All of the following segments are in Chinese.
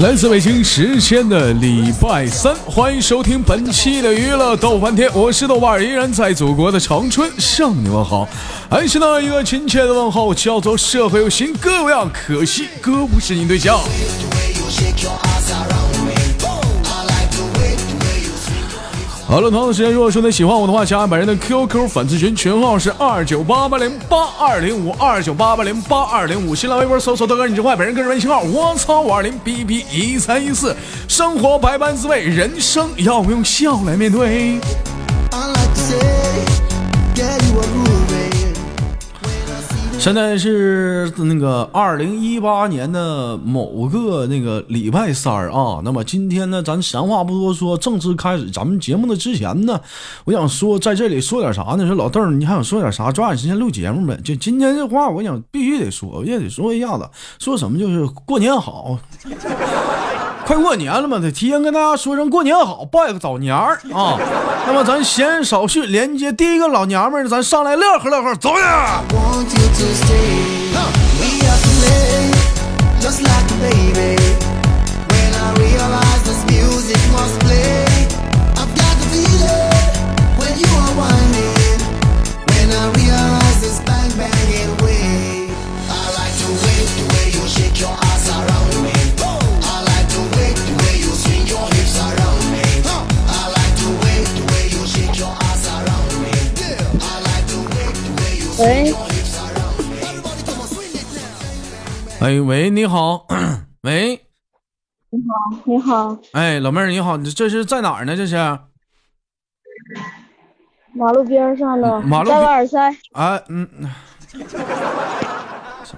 来自北京时间的礼拜三，欢迎收听本期的娱乐逗翻天，我是豆瓣儿，依然在祖国的长春向你问好，还是那一个亲切的问候，叫做社会有型哥有样，可惜哥不是你对象。好了，同样的时间，如果说你喜欢我的话，加本人的 QQ 粉丝群，群号是二九八八零八二零五二九八八零八二零五。新浪微博搜索豆哥你真坏，本人个人微信号我操五二零 B B 一三一四。生活百般滋味，人生要用笑来面对。现在是那个二零一八年的某个那个礼拜三啊，那么今天呢，咱闲话不多说，正式开始咱们节目的之前呢，我想说在这里说点啥呢？说老邓，你还想说点啥？抓紧时间录节目呗。就今天这话，我想必须得说，我也得说一下子，说什么就是过年好。快过年了嘛，得提前跟大家说声过年好，拜个早年儿啊。那么咱闲言少叙，连接第一个老娘们儿，咱上来乐呵乐呵，走呀！你好，喂，你好，你好，哎，老妹儿你好，你这是在哪儿呢？这是？马路边上的，马路戴个耳塞，啊，嗯，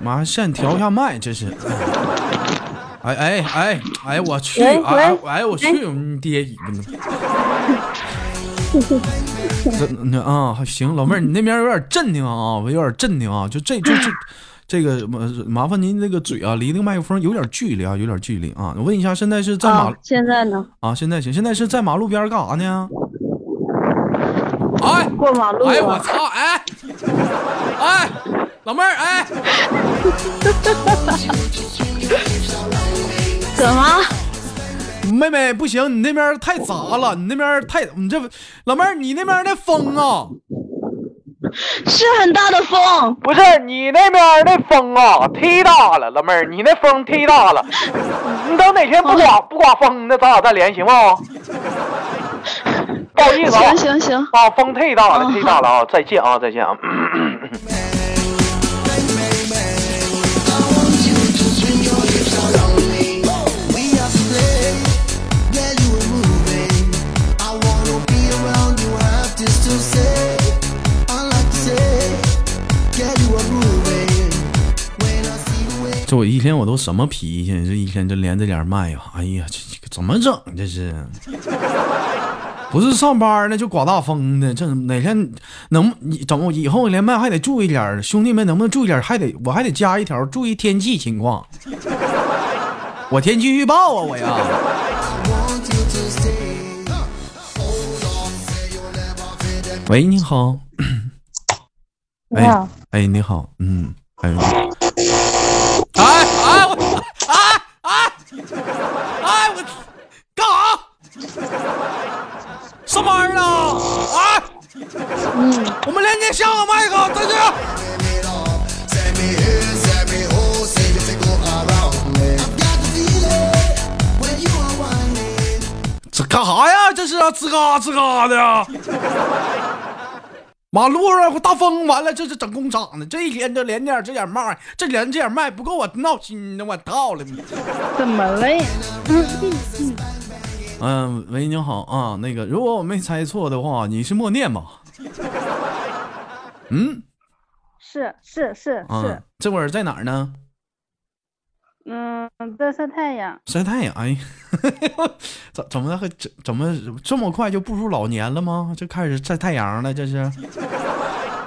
妈，先调一下麦，这是。哎哎哎哎，我去！哎喂。哎，我去！你爹 啊，行，老妹儿，你那边有点镇定啊，我有点镇定啊，就这就这这个麻麻烦您这个嘴啊，离那个麦克风有点距离啊，有点距离啊。我问一下，现在是在马啊，现在呢？啊？现在行，现在是在马路边干啥呢？哎过马路哎，我啊？操！哎哎，老妹儿，哎，怎么？妹妹不行，你那边太杂了，你那边太你这老妹儿，你那边的风啊。是很大的风，不是你那边那风啊，忒大了，老妹儿，你那风忒大了。你等哪天不刮不刮风，那咱俩再连行吗？不好意思啊行，行行，啊，风忒大了，啊忒大了啊！再见啊，再见啊！这我一天我都什么脾气？这一天就连着点麦呀，哎呀，这这怎么整？这是不是上班呢就刮大风的？这哪天能你怎么以后连麦还得注意点儿，兄弟们能不能注意点儿？还得我还得加一条，注意天气情况。我天气预报啊，我呀。喂，你好。你好，哎，你好，嗯，哎，哎吱嘎吱嘎的。马路上大风，完了这是整工厂的，这一天就连点这点麦，这连这点麦不够我闹心的，我操了！怎么了呀？嗯，喂，你好啊，那个，如果我没猜错的话，你是默念吧？嗯是是是啊是，，这会儿在哪儿呢？嗯，在晒太阳，晒太阳。哎，怎怎么还怎怎么这么快就步入老年了吗？就开始晒太阳了？这是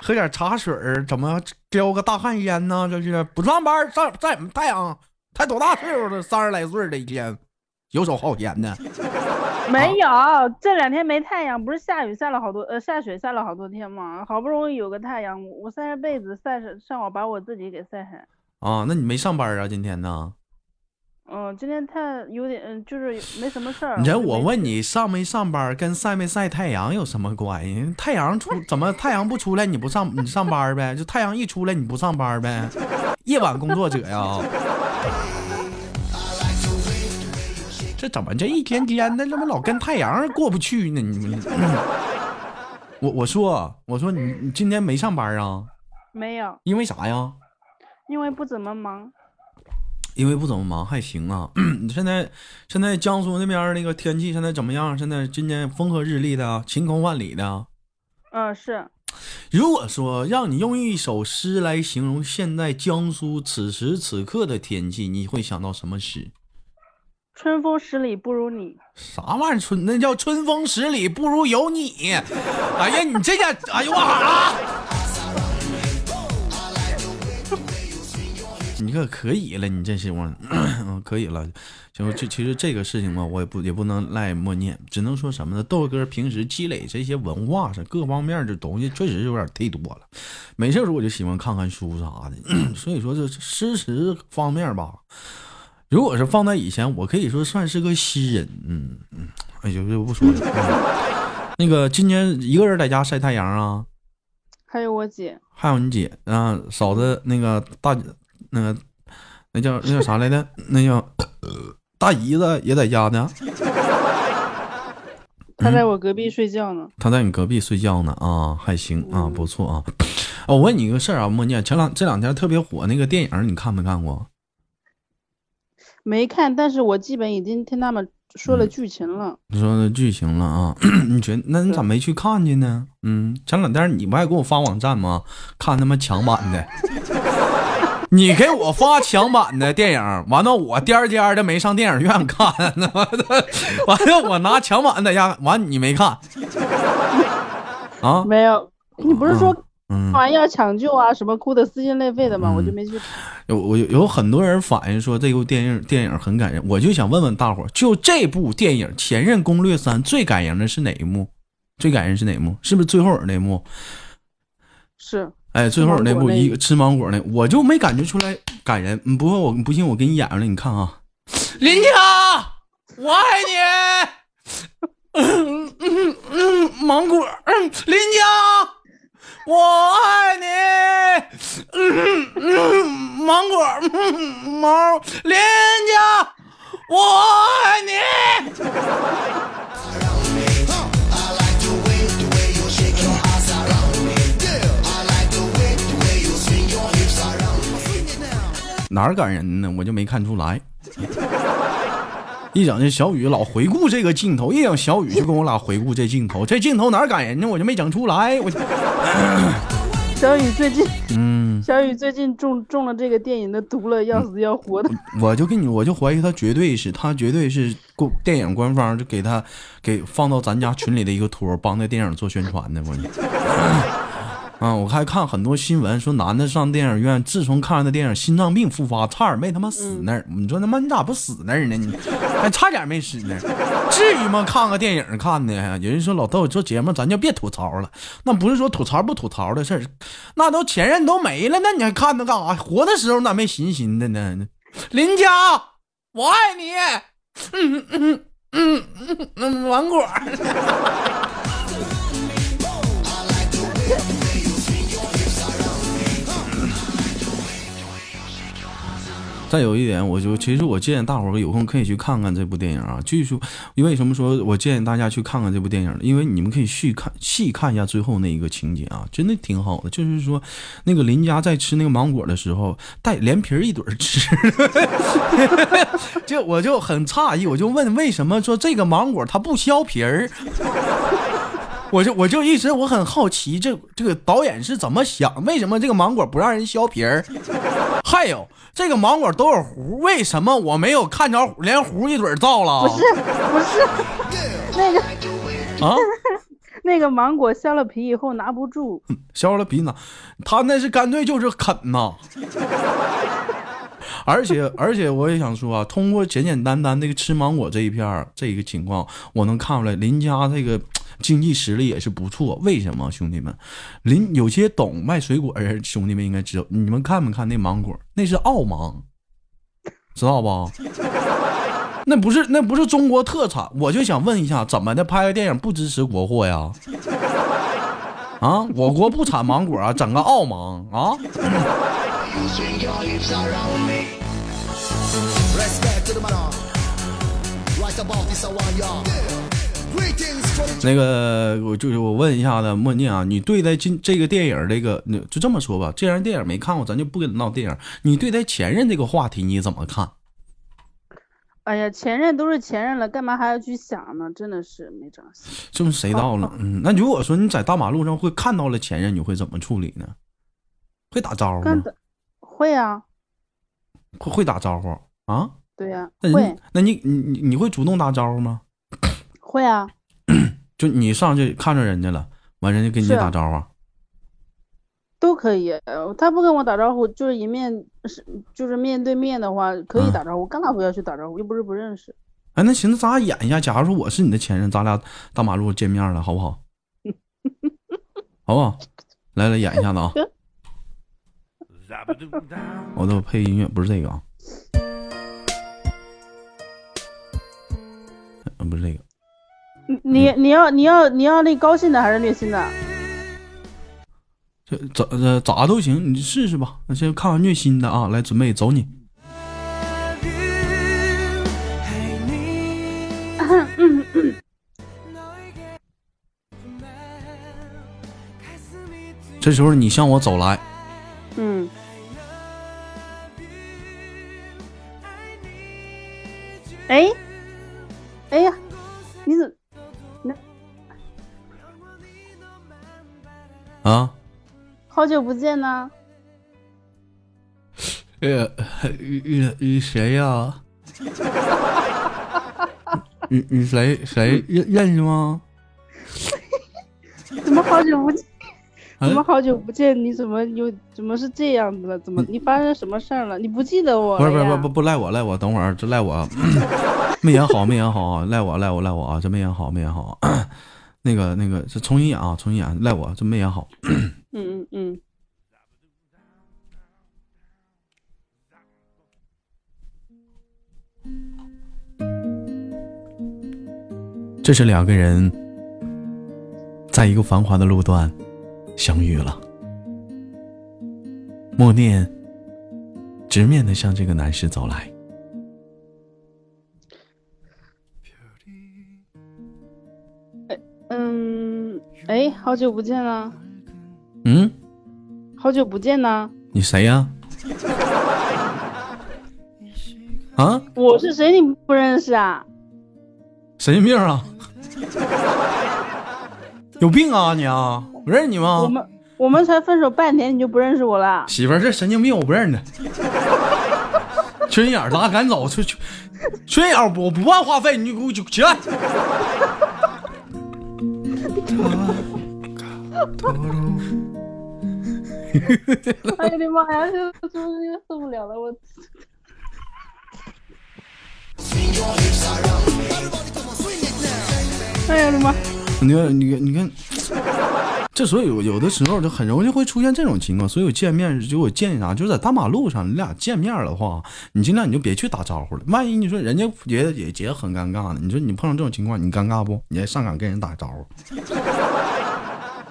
喝点茶水儿，怎么叼个大旱烟呢？这是不上班晒晒什么太阳？才多大岁数了？三十来岁的一天，游手好闲的。没有，这两天没太阳，不是下雨下了好多，呃，下雪下了好多天吗？好不容易有个太阳，我晒晒被子晒晒，上网把我自己给晒黑。啊，那你没上班啊？今天呢？嗯，今天太有点，嗯，就是没什么事儿。你这就没去，我问你，上没上班跟晒没晒太阳有什么关系？太阳出怎么太阳不出来你不上你上班呗？就太阳一出来你不上班呗？夜晚工作者呀？这怎么这一天天的，怎么老跟太阳过不去呢？你们，我我说我说你你今天没上班啊？没有，因为啥呀？因为不怎么忙。因为不怎么忙，还行啊。你 现在现在江苏那边那个天气现在怎么样？现在今天风和日丽的，晴空万里的。嗯，是如果说让你用一首诗来形容现在江苏此时此刻的天气，你会想到什么诗？春风十里不如你。啥玩意儿？春那叫春风十里不如有你。哎呀，你这家，哎呦我啊！你可可以了，你这是我，嗯，可以了。行，这其实这个事情嘛，我也不也不能赖默念，只能说什么呢？豆哥平时积累这些文化上各方面的东西，确实有点忒多了。没事儿时候我就喜欢看看书啥的，所以说这诗词方面吧，如果是放在以前，我可以说算是个诗人。嗯嗯，哎呦，就不说了。嗯那个今年一个人在家晒太阳啊？还有我姐，还有你姐啊，嫂子那个大那个那叫那叫啥来着？那叫大姨子也在家呢。他在我隔壁睡觉呢。他在你隔壁睡觉呢啊，还行啊，不错啊。哦我问你一个事儿啊，莫念，前两这两天特别火那个电影，你看没看过？没看，但是我基本已经听他们说嗯了剧情了。你说的剧情了啊？你觉那你咋没去看去呢？嗯，前两天你不还给我发网站吗？看他妈强版的，你给我发强版的电影，完了我颠颠的没上电影院看，那完了完了我拿强版在家，完你没看啊？没有，你不是说嗯看，完要抢救啊，什么哭的撕心裂肺的吗？我就嗯没去看。有我有有很多人反映说这部电影电影很感人，我就想问问大伙儿，就这部电影《前任攻略三》最感人的是哪一幕？最感人是哪一幕？是不是最后有那幕？是哎，最后那部一个吃芒果呢，我就没感觉出来感人。嗯不过我不信，我给你演了，你看啊，林佳，我爱你。嗯嗯嗯，芒果，嗯，林佳，我爱你。嗯嗯，芒果，嗯，毛，林佳，我爱你。哪儿感人呢？我就没看出来。一整这小雨老回顾这个镜头，一整小雨就跟我俩回顾这镜头，这镜头哪儿感人呢？我就没整出来。我就 小雨最近，嗯，小雨最近中中了这个电影的毒了，要死要活的。我就跟你，我就怀疑他绝对是，他绝对是官电影官方就给他给放到咱家群里的一个托，帮那电影做宣传的。我啊，我还看很多新闻说，男的上电影院，自从看完那电影，心脏病复发，差点没他妈死那儿。你说他妈你咋不死那儿呢？你还差点没死那儿，至于吗？看个电影看的，有人说老豆做节目咱就别吐槽了，那不是说吐槽不吐槽的事儿，那都前任都没了，那你还看他干啥？活的时候咋没寻寻的呢？林佳，我爱你。嗯嗯嗯嗯嗯，芒果。再有一点，我就其实我建议大伙儿有空可以去看看这部电影啊。据说，为什么说我建议大家去看看这部电影呢？因为你们可以细看细看一下最后那一个情节啊，真的挺好的。就是说，那个林佳在吃那个芒果的时候，带连皮儿一怼儿吃，就我就很诧异，我就问为什么说这个芒果它不削皮儿？我就我就一直我很好奇，这这个导演是怎么想？为什么这个芒果不让人削皮儿？还有这个芒果都有核，为什么我没有看着连核一嘴造了？不是不是，那个啊，那个芒果削了皮以后拿不住，削了皮拿，他那是干脆就是啃呐。而且而且我也想说啊，通过简简单单这个吃芒果这一片儿这一个情况，我能看出来林家这个经济实力也是不错。为什么兄弟们？林有些懂卖水果的人，兄弟们应该知道，你们看没看那芒果？那是澳芒，知道不？那不是那不是中国特产，我就想问一下，怎么的拍个电影不支持国货呀？啊，我国不产芒果啊，整个澳芒啊？那个，我就是我问一下子莫念啊，你对待今这个电影这个，那就这么说吧，既然电影没看过，咱就不跟你闹电影。你对待前任这个话题你怎么看？哎呀，前任都是前任了，干嘛还要去想呢？真的是没长心。这不谁到了？嗯，那如果说你在大马路上会看到了前任，你会怎么处理呢？会打招呼吗？会啊，会会打招呼啊？对呀、那会那你你你你会主动打招呼吗？会啊，就你上去看着人家了，完人家跟你打招呼，都可以。呃他不跟我打招呼，就是一面是就是面对面的话，可以嗯打招呼，干嘛不要去打招呼？又不是不认识。哎，那行，那咱俩演一下。假如说我是你的前任，咱俩大马路见面了，好不好？好不好？来来，演一下子啊！我都配音乐，不是这个啊，嗯，不是这个。你你你要你要你要那高兴的还是虐心的？这咋这咋都行，你试试吧。那先看完虐心的啊，来准备走你。这时候你向我走来，啊，好久不见呢？呃，你你谁呀？你你谁谁认认识吗？怎么好久不见？哎怎么好久不见？你怎么又怎么是这样子了？怎么你发生什么事儿了？你不记得我不是不是不不不赖我赖我，等会儿这赖我，没演好没演好啊，赖我赖我赖我啊，这没演好没演好，那个那个这重新演啊，重新演，赖我这没演好。嗯嗯嗯，这是两个人在一个繁华的路段相遇了。默念直面的向这个男士走来，好久不见了，嗯，好久不见呢。你谁呀、啊？我是谁？你不认识啊？神经 病啊！有病啊你啊！我认识你吗我？们我们才分手半年，你就不认识我了？媳妇儿这神经病，我不认识。缺心眼儿，咱俩赶紧走，缺缺缺心眼儿，我不办话费，你就给我起来。哎呀我的妈呀，这这这受不了了，我。哎呀我的妈！你看，你看，你看，这所以有有的时候就很容易会出现这种情况。所以我见面就我建议啥，就是在大马路上你俩见面的话，你尽量你就别去打招呼了。万一你说人家觉得也觉得很尴尬呢，你说你碰上这种情况，你尴尬不？你还上赶跟人打招呼，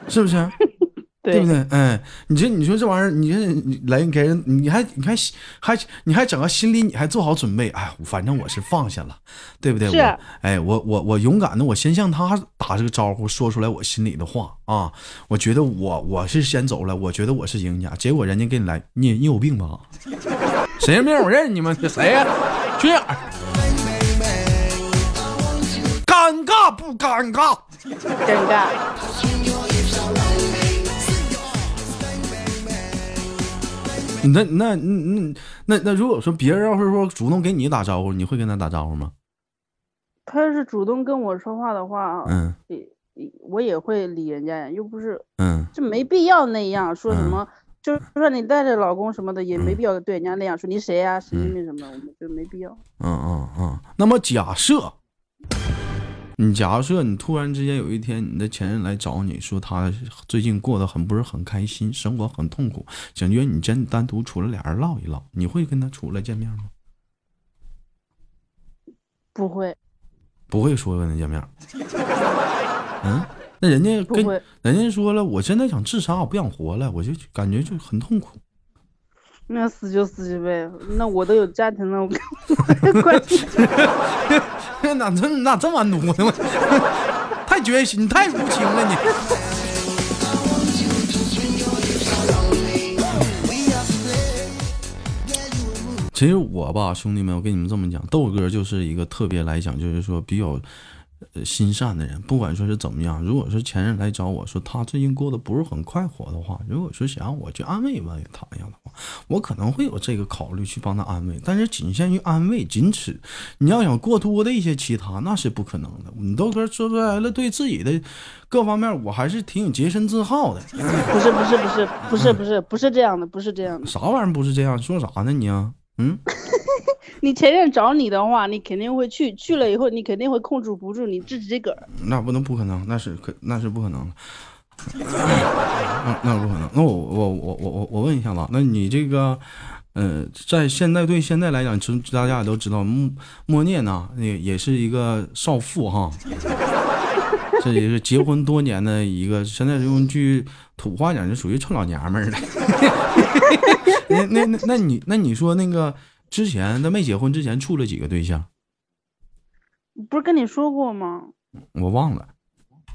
是不是？对不对？哎，你这你说这玩意儿，你这你来给人，你还你还还你还整个心理你还做好准备，哎，反正我是放下了，对不对？是我哎，我我我勇敢的，我先向他打这个招呼，说出来我心里的话啊。我觉得我我是先走了，我觉得我是赢家，结果人家给你来，你你有病吧？谁病？我认识你们，这谁呀、缺眼儿。尴尬不尴尬？尴尬。那那那那那如果说别人要是说主动给你打招呼，你会跟他打招呼吗？他要是主动跟我说话的话，嗯也也我也会理人家呀，又不是嗯就没必要那样说什嗯么，就是说你带着老公什么的，也没必要对人家那样说你谁呀、神经病什么的，我们就没必要。嗯嗯嗯。那么假设，你假设你突然之间有一天你的前任来找你说他最近过得很不是很开心，生活很痛苦，想约你真单独出来俩人唠一唠，你会跟他出来见面吗？不会不会说跟他见面。嗯，那人家跟，人家说了，我现在想自杀，我不想活了，我就感觉就很痛苦。那死就死去呗。那我都有家庭了，我跟我的关系。哪这哪这么努呢？我太决心，太无情了你。其实我吧，兄弟们，我跟你们这么讲，豆哥就是一个特别来讲，就是说比较呃心善的人。不管说是怎么样，如果说前任来找我说他最近过得不是很快活的话，如果说想让我去安慰安慰他一样的话，我可能会有这个考虑去帮他安慰，但是仅限于安慰，仅此。你要想过多的一些其他，那是不可能的。你豆哥说出来了，对自己的各方面，我还是挺有洁身自好的。不是不是不是不是不是不是这样的，不是这样的。啥玩意儿不是这样？说啥呢你啊？嗯，你前任找你的话，你肯定会去，去了以后你肯定会控制不住，你自己个儿。那不能不可能，那是可那是不可能的。那那不可能。那我我我我我我问一下吧，那你这个，呃，在现在对现在来讲，其实大家也都知道，莫莫念呢，也也是一个少妇哈，这也是结婚多年的一个，现在用句土话讲，就属于臭老娘们儿了。那那那那你那你说那个之前他没结婚之前处了几个对象？不是跟你说过吗？我忘了，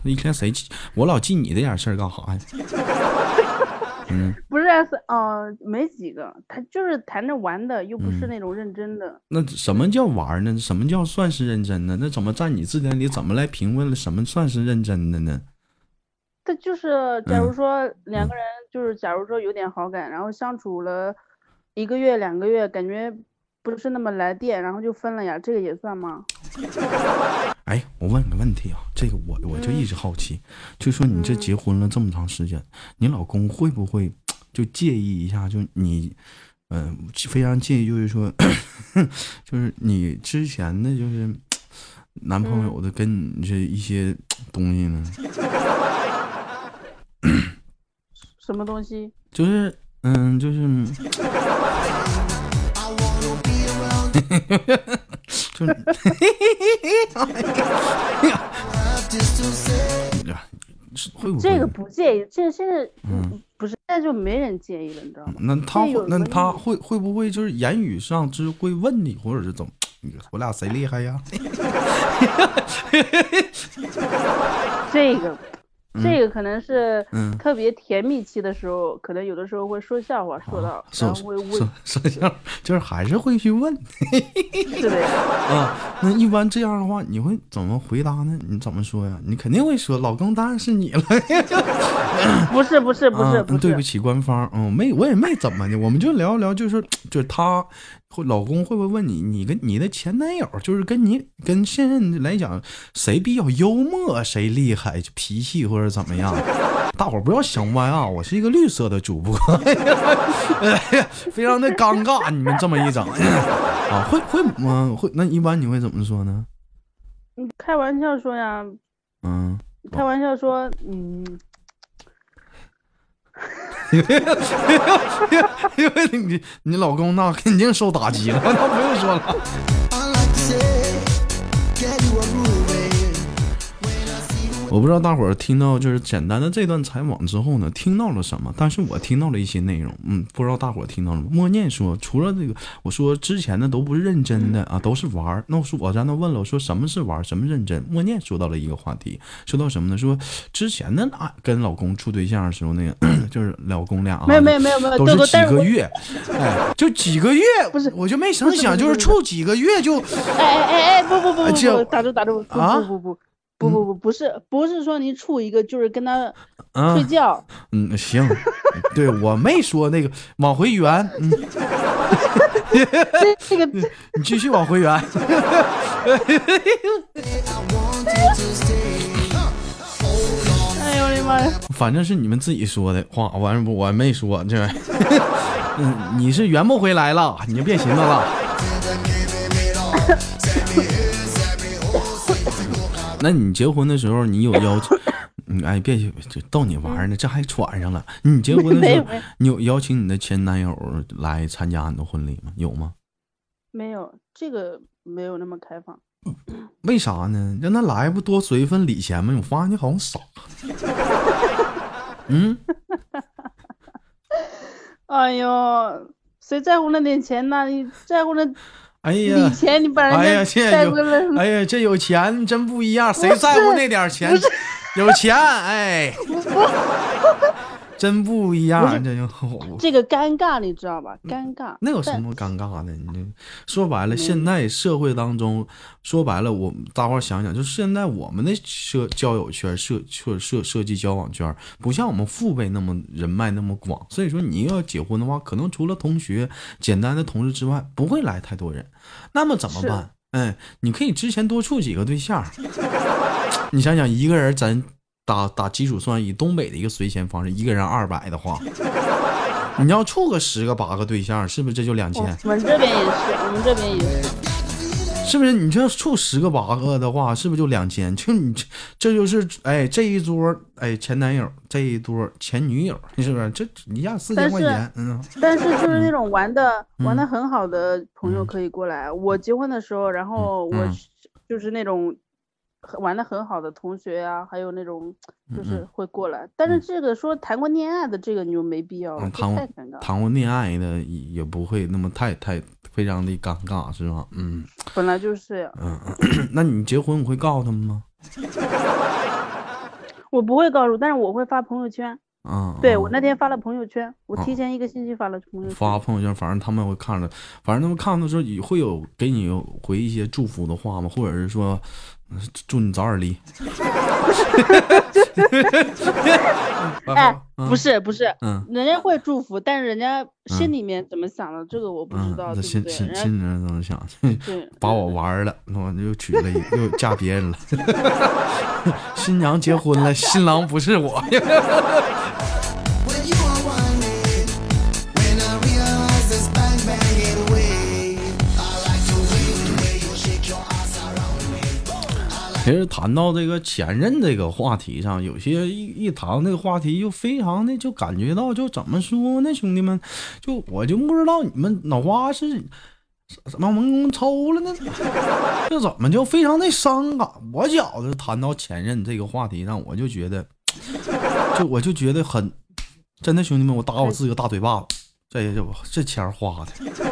一天谁记？我老记你这点事儿干啥呀？嗯，不是啊，没几个，他就是谈着玩的，又不是嗯那种认真的。那什么叫玩儿呢？什么叫算是认真呢？那怎么在你字典里怎么来评论了什么算是认真的呢？他就是，假如嗯说两个人就是，假如说有点好感，然后相处了一个月、两个月，感觉不是那么来电，然后就分了呀，这个也算吗？哎，我问个问题啊，这个我我就一直好奇，就说你这结婚了这么长时间，你老公会不会就介意一下？就你，嗯、非常介意，就是说，就是你之前的就是男朋友的跟你这一些东西呢？什么东西？就是，嗯，就是，就是，是会不会？这个不介意，这现在嗯不是，现在就没人介意了，你知道吗？那他会，那他会会不会就是言语上就是会问你，或者是怎么？你我俩谁厉害呀？这个，这个可能是嗯特别甜蜜期的时候，可能有的时候会说笑话，说到，说然后会问，说说像就是还是会去问 是的呀，啊。那一般这样的话，你会怎么回答呢？你怎么说呀？你肯定会说，老公当然是你了。不是不是不是啊不是，对不起，官方，嗯，没，我也没怎么的，我们就聊一聊，就是就是他会老公会不会问你，你跟你的前男友，就是跟你跟现任来讲，谁比较幽默，谁厉害，脾气或者怎么样？大伙儿不要想歪啊，我是一个绿色的主播，哎 呀非常的尴尬，你们这么一整啊，会会吗会，那一般你会怎么说呢？你开玩笑说呀，嗯。开玩笑说，嗯，因为你你老公那肯定受打击了，那不用说了。我不知道大伙儿听到就是简单的这段采访之后呢，听到了什么？但是我听到了一些内容，嗯，不知道大伙儿听到了吗？默念说，除了这个，我说之前的都不是认真的啊，都是玩儿。那我说我在那问了，我说什么是玩儿，什么认真？默念说到了一个话题，说到什么呢？说之前的啊，跟老公处对象的时候，那个 就是老公俩啊，没有没有没有没有，都是几个月，哎，就几个月，不是我就没成想，就是处几个月就哎哎哎哎，不不不不不，打住打住，不啊不不不。不不不，不是不是说您处一个，就是跟他啊睡，觉，嗯，行，对我没说那个往回圆，嗯，这 这个你继续往回圆。哎呦我的妈呀！反正是你们自己说的话，完我我没说这，嗯，你是圆不回来了，你就别寻思了。那你结婚的时候，你有要求？你，哎，别就逗你玩呢，这还喘上了。你结婚的时候你有邀请你的前男友来参加你的婚礼吗？有吗？没有这个没有那么开放，为啥呢？让他来不多随一份礼钱吗？我发现你好像傻。嗯，哎呦，谁在乎那点钱呢？你在乎那哎呀礼，钱，你把哎呀，人家这哎呀，这有钱真不一样，谁在乎那点钱？有钱，哎，真不一样，这就这个 尴尬，你知道吧？尴尬。那有什么尴尬的？你说白了，现在社会当中，说白了，我们大伙儿想想，就是现在我们的社交友圈、社社社社际交往圈，不像我们父辈那么人脉那么广，所以说你要结婚的话，可能除了同学、简单的同事之外，不会来太多人。那么怎么办？哎，你可以之前多处几个对象，你想想，一个人咱打打基础算，以东北的一个随钱方式，一个人二百的话，你要处个十个八个对象，是不是这就两千？我们这边也是，我们这边也是。是不是？你这处十个八个的话，是不是就两千？就你这这就是哎这一桌哎前男友，这一桌前女友，是不是？这一下四千块钱，嗯但是就是那种玩的、玩的嗯很好的朋友可以过来。我结婚的时候，然后我就是那种很玩的很好的同学呀、还有那种就是会过来。但是这个说谈过恋爱的这个你就没必要谈过恋爱的也也不会那么太太非常的尴尬，是吧？嗯本来就是呀，嗯，那你结婚你会告诉他们吗？我不会告诉，但是我会发朋友圈。啊，对啊我那天发了朋友圈，我哦提前一个星期发了朋友圈。发朋友圈，反正他们会看着，反正他们看到之后也会有给你回一些祝福的话吗？或者是说，嗯祝你早点离。哎，不是，不是，嗯人家会祝福，但是人家心里面怎么想的，这个我不知嗯，道？心心心里面怎么想？对 把我玩了，我又娶了一又嫁别人了，新娘结婚了，新郎不是我。其实谈到这个前任这个话题上，有些一一谈这个话题，就非常的就感觉到，就怎么说呢，兄弟们，就我就不知道你们脑瓜是什么蒙公抽了呢？这怎么就非常的伤感？我觉得谈到前任这个话题上，我就觉得，就我就觉得很真的，兄弟们，我打我自己个大嘴巴子，这这这钱花的。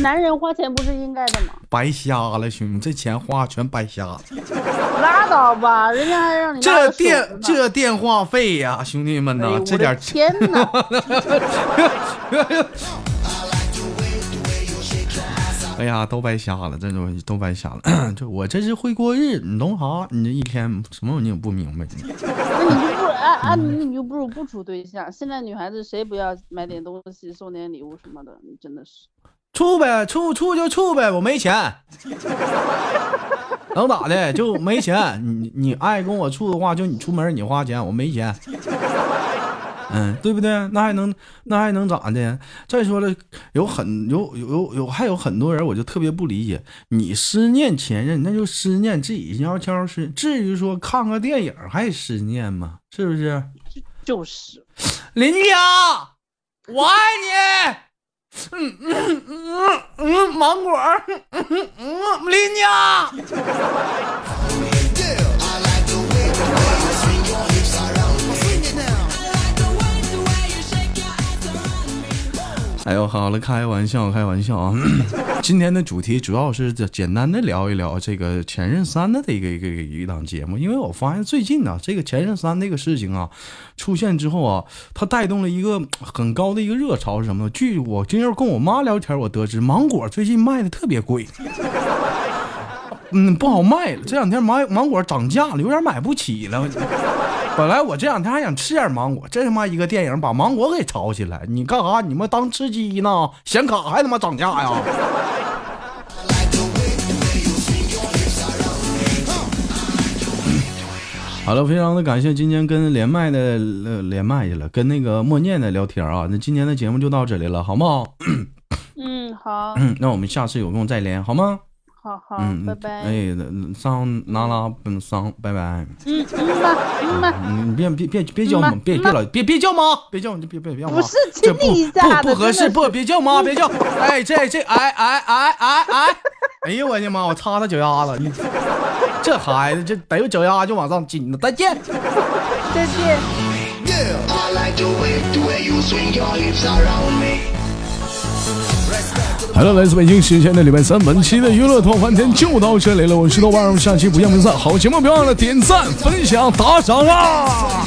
男人花钱不是应该的吗？白瞎了，兄弟，这钱花全白瞎了。拉倒吧，人家还让你这电这电话费呀、兄弟们呐，这点儿天哪！哎呀，都白瞎了，这都都白瞎了。这我这是会过日，你懂啥？你这一天什么你也不明白。那你就不啊啊，你你就不如不处对象。现在女孩子谁不要买点东西送点礼物什么的？你真的是。处呗，处处就处呗，我没钱，能咋的？就没钱。你你爱跟我处的话，就你出门你花钱，我没钱。嗯，对不对？那还能那还能咋的？再说了，有很有有有有还有很多人，我就特别不理解，你思念前任，那就思念自己悄悄是，至于说看个电影还思念吗？是不是？就是，林家，我爱你。嗯嗯嗯嗯，芒果，嗯嗯嗯，林家。哎呦，好了，开玩笑，开玩笑啊！今天的主题主要是简单的聊一聊这个《前任三》的这个一个一档节目，因为我发现最近呢、这个《前任三》这个事情啊出现之后啊，它带动了一个很高的一个热潮是什么呢？据我今儿跟我妈聊天，我得知芒果最近卖的特别贵。嗯，不好卖了。这两天芒芒果涨价了，有点买不起了。本来我这两天还想吃点芒果，这他妈一个电影把芒果给炒起来，你干啥？你们当吃鸡呢？显卡还他妈涨价呀？好了，非常的感谢今天跟连麦的呃连麦去了，跟那个默念的聊天啊。那今天的节目就到这里了，好不好？嗯，好，嗯，那我们下次有空再连，好吗？好好，嗯，拜拜。哎，那上拿拉，嗯，上，拜拜。嗯嗯嘛嗯嘛，嗯，你别别别别叫妈，妈别别老别别叫妈，别叫你别别别叫妈，不是这亲你一下的不不合适，不别叫妈，别叫，哎这这哎哎哎哎哎，哎呦我的妈，我擦他脚丫子，你这孩子这逮着脚丫就往上紧了，再见。再见。好了，来自北京时间的礼拜三，本期的娱乐脱翻天就到这里了，我是豆瓣，我们下期不见不散。好节目别忘了点赞、分享、打赏啊！